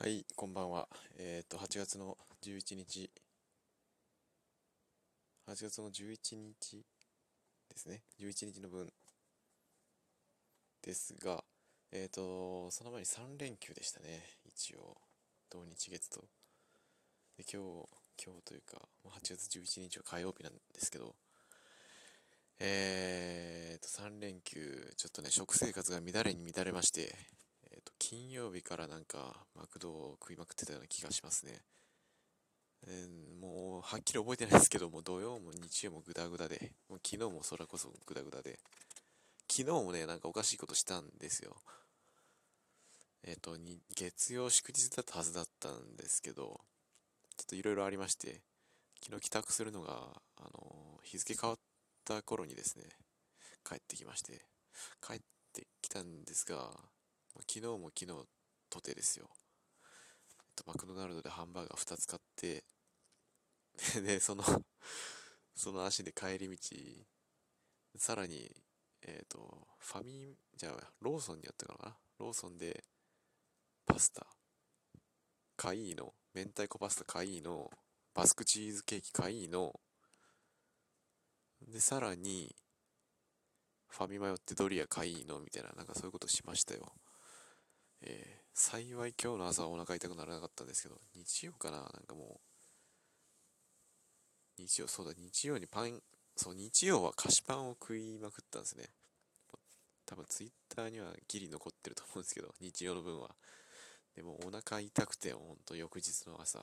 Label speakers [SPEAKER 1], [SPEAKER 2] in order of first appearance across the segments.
[SPEAKER 1] はい、こんばんは。えっ、と、8月の11日、8月の11日ですね。11日の分ですが、えっ、と、その前に3連休でしたね。一応、土日月と。で、今日、今日というか、もう8月11日は火曜日なんですけど、えーと、3連休、ちょっとね、食生活が乱れに乱れまして、金曜日からなんか、マクドを食いまくってたような気がしますね。えーもう、はっきり覚えてないですけども、土曜も日曜もグダグダで、もう昨日もそれこそグダグダで、昨日もね、なんかおかしいことしたんですよ。えっ、と、月曜祝日だったはずだったんですけど、ちょっといろいろありまして、昨日帰宅するのが、あの日付変わった頃にですね、帰ってきまして、帰ってきたんですが、昨日も昨日とてですよ。えっと、マクドナルドでハンバーガー2つ買って、で、その、その足で帰り道、さらに、えっ、と、ファミ、じゃあ、ローソンにやったかな？ローソンで、パスタ、カイーノ、明太子パスタカイーノ、バスクチーズケーキカイーノ、で、さらに、ファミマ寄ってドリアカイーノみたいな、なんかそういうことしましたよ。えー幸い今日の朝はお腹痛くならなかったんですけど、日曜かな？なんかもう、日曜、そうだ、日曜にパン、そう、日曜は菓子パンを食いまくったんですね。多分ツイッターにはギリ残ってると思うんですけど、日曜の分は。でもお腹痛くて、ほんと翌日の朝、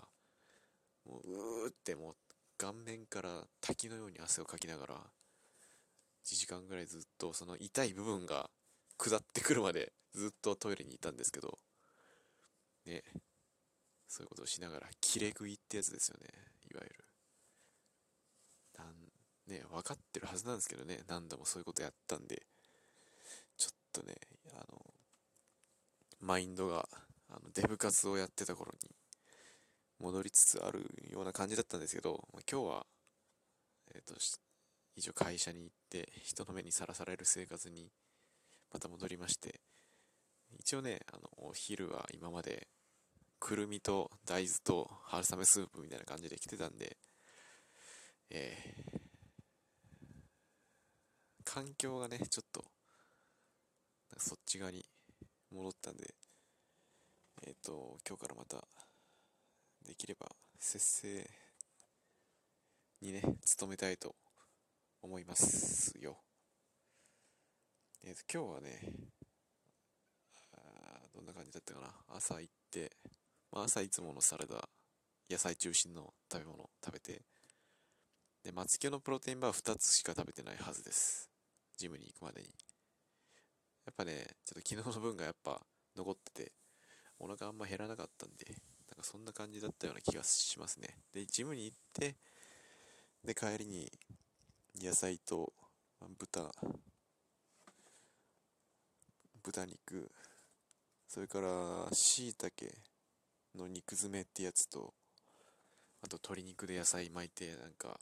[SPEAKER 1] もううーってもう顔面から滝のように汗をかきながら、1時間ぐらいずっとその痛い部分が下ってくるまでずっとトイレにいたんですけど、ね、そういうことをしながら、切れ食いってやつですよね、いわゆる。なんね、分かってるはずなんですけどね、何度もそういうことやったんで、ちょっとね、あの、マインドが、あのデブ活をやってた頃に戻りつつあるような感じだったんですけど、今日は、えっ、と、一応会社に行って人の目にさらされる生活にまた戻りまして、一応ね、あの、お昼は今まで、くるみと大豆と春雨スープみたいな感じで来てたんで、えー環境がね、ちょっと、そっち側に戻ったんで、えっ、と、今日からまた、できれば、節制にね、努めたいと思いますよ。えっ、と、今日はね、あどんな感じだったかな？朝行って、まあ、朝いつものサラダ、野菜中心の食べ物食べて、で、松木のプロテインバー2つしか食べてないはずです。ジムに行くまでに。やっぱね、ちょっと昨日の分がやっぱ残ってて、お腹あんま減らなかったんで、なんかそんな感じだったような気がしますね。で、ジムに行って、で、帰りに野菜と豚、豚肉、それから椎茸の肉詰めってやつと、あと鶏肉で野菜巻いて、なんか、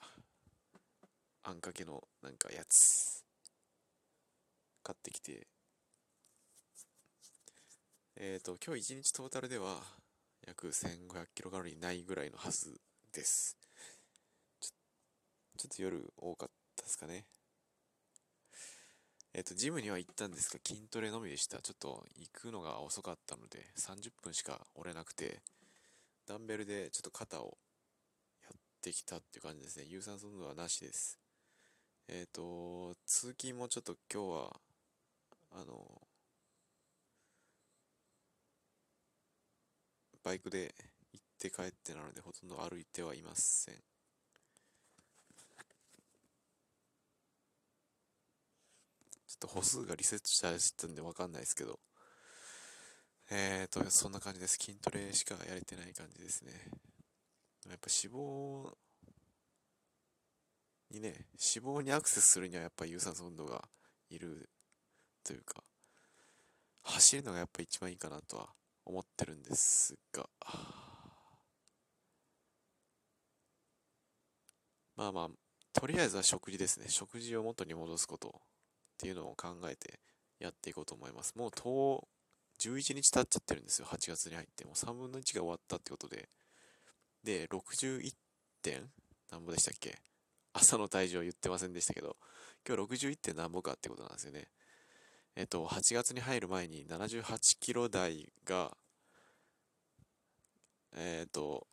[SPEAKER 1] あんかけのなんかやつ、買ってきて、えっ、と、今日一日トータルでは約1500キロカロリーないぐらいのはずです。ちょちょっと夜多かったですかね。えっ、と、ジムには行ったんですが、筋トレのみでした。ちょっと行くのが遅かったので、30分しか折れなくて、ダンベルでちょっと肩をやってきたっていう感じですね。有酸素運動はなしです。えっ、と、通勤もちょっと今日は、あの、バイクで行って帰ってなので、ほとんど歩いてはいません。ちょっと歩数がリセットしたんでわかんないですけど、えーと、そんな感じです。筋トレしかやれてない感じですね。やっぱ脂肪にね、脂肪にアクセスするにはやっぱ有酸素運動がいるというか、走るのがやっぱ一番いいかなとは思ってるんですが、まあまあ、とりあえずは食事ですね。食事を元に戻すことっていうのを考えてやっていこうと思います。もう10 11日経っちゃってるんですよ、8月に入って。もう3分の1が終わったってことで。で、61点何ぼでしたっけ？朝の体重は言ってませんでしたけど、今日61点何ぼかってことなんですよね。えっと、8月に入る前に78キロ台が、えっと、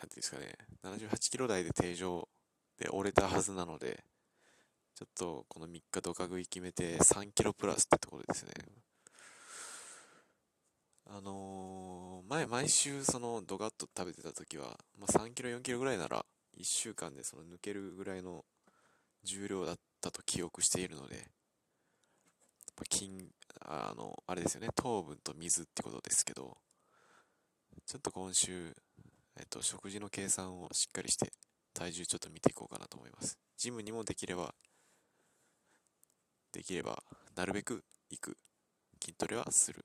[SPEAKER 1] なんていうんですかね、78キロ台で定常で折れたはずなので、ちょっとこの3日ドカ食い決めて3キロプラスってところですね。あのー、前毎週そのドガッと食べてた時は、まあ、3キロ4キロぐらいなら1週間でその抜けるぐらいの重量だったと記憶しているので、筋、あの、あれですよね、糖分と水ってことですけど、ちょっと今週、えっと、食事の計算をしっかりして体重ちょっと見ていこうかなと思います。ジムにもできればできればなるべく行く。筋トレはする。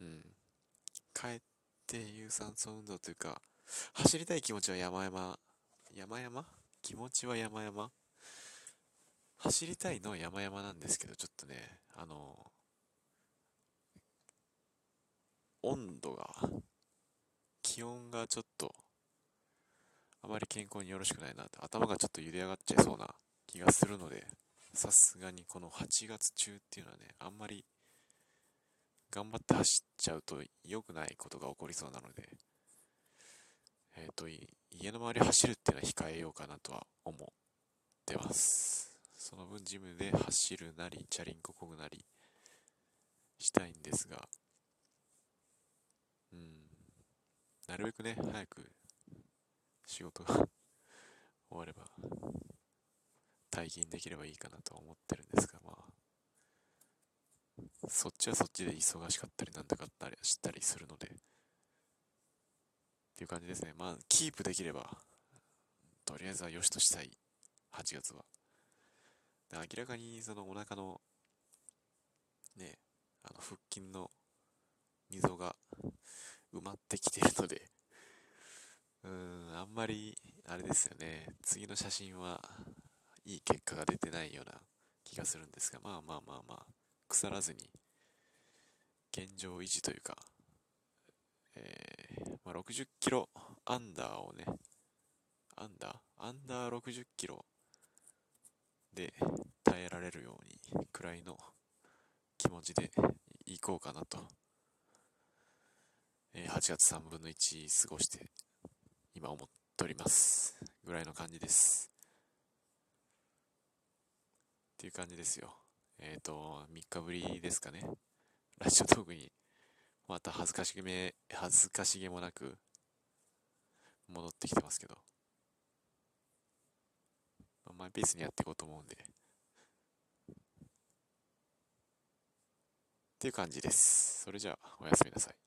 [SPEAKER 1] うん。帰って有酸素運動というか走りたい気持ちは山々。山々？気持ちは山々。走りたいのは山々なんですけどちょっとねあの温度が気温がちょっとあまり健康によろしくないなって頭がちょっと茹で上がっちゃいそうな気がするので、さすがにこの8月中っていうのはね、あんまり頑張って走っちゃうと良くないことが起こりそうなので、えっ、ー、と、家の周り走るっていうのは控えようかなとは思ってます。その分ジムで走るなり、チャリンコこぐなりしたいんですが、うん、なるべくね、早く仕事が終われば退勤できればいいかなと思ってるんですが、まあ、そっちはそっちで忙しかったりなんとかったりしたりするので、っていう感じですね。まあ、キープできれば、とりあえずは良しとしたい、8月は。明らかにそのお腹の、ね、あの腹筋の溝が埋まってきてるので、うーん、あんまり、あれですよね、次の写真はいい結果が出てないような気がするんですが、まあまあまあまあ、腐らずに、現状維持というか、えー、まあ、60キロアンダーをね、アンダー？アンダー60キロで耐えられるようにくらいの気持ちでいこうかなと、えー、8月3分の1過ごして今思っておりますぐらいの感じです。っていう感じですよ。えっ、ー、と、3日ぶりですかね。ラジオトークに、また恥ずかしげめ、恥ずかしげもなく、戻ってきてますけど。まあ、マイペースにやっていこうと思うんで。っていう感じです。それじゃあ、おやすみなさい。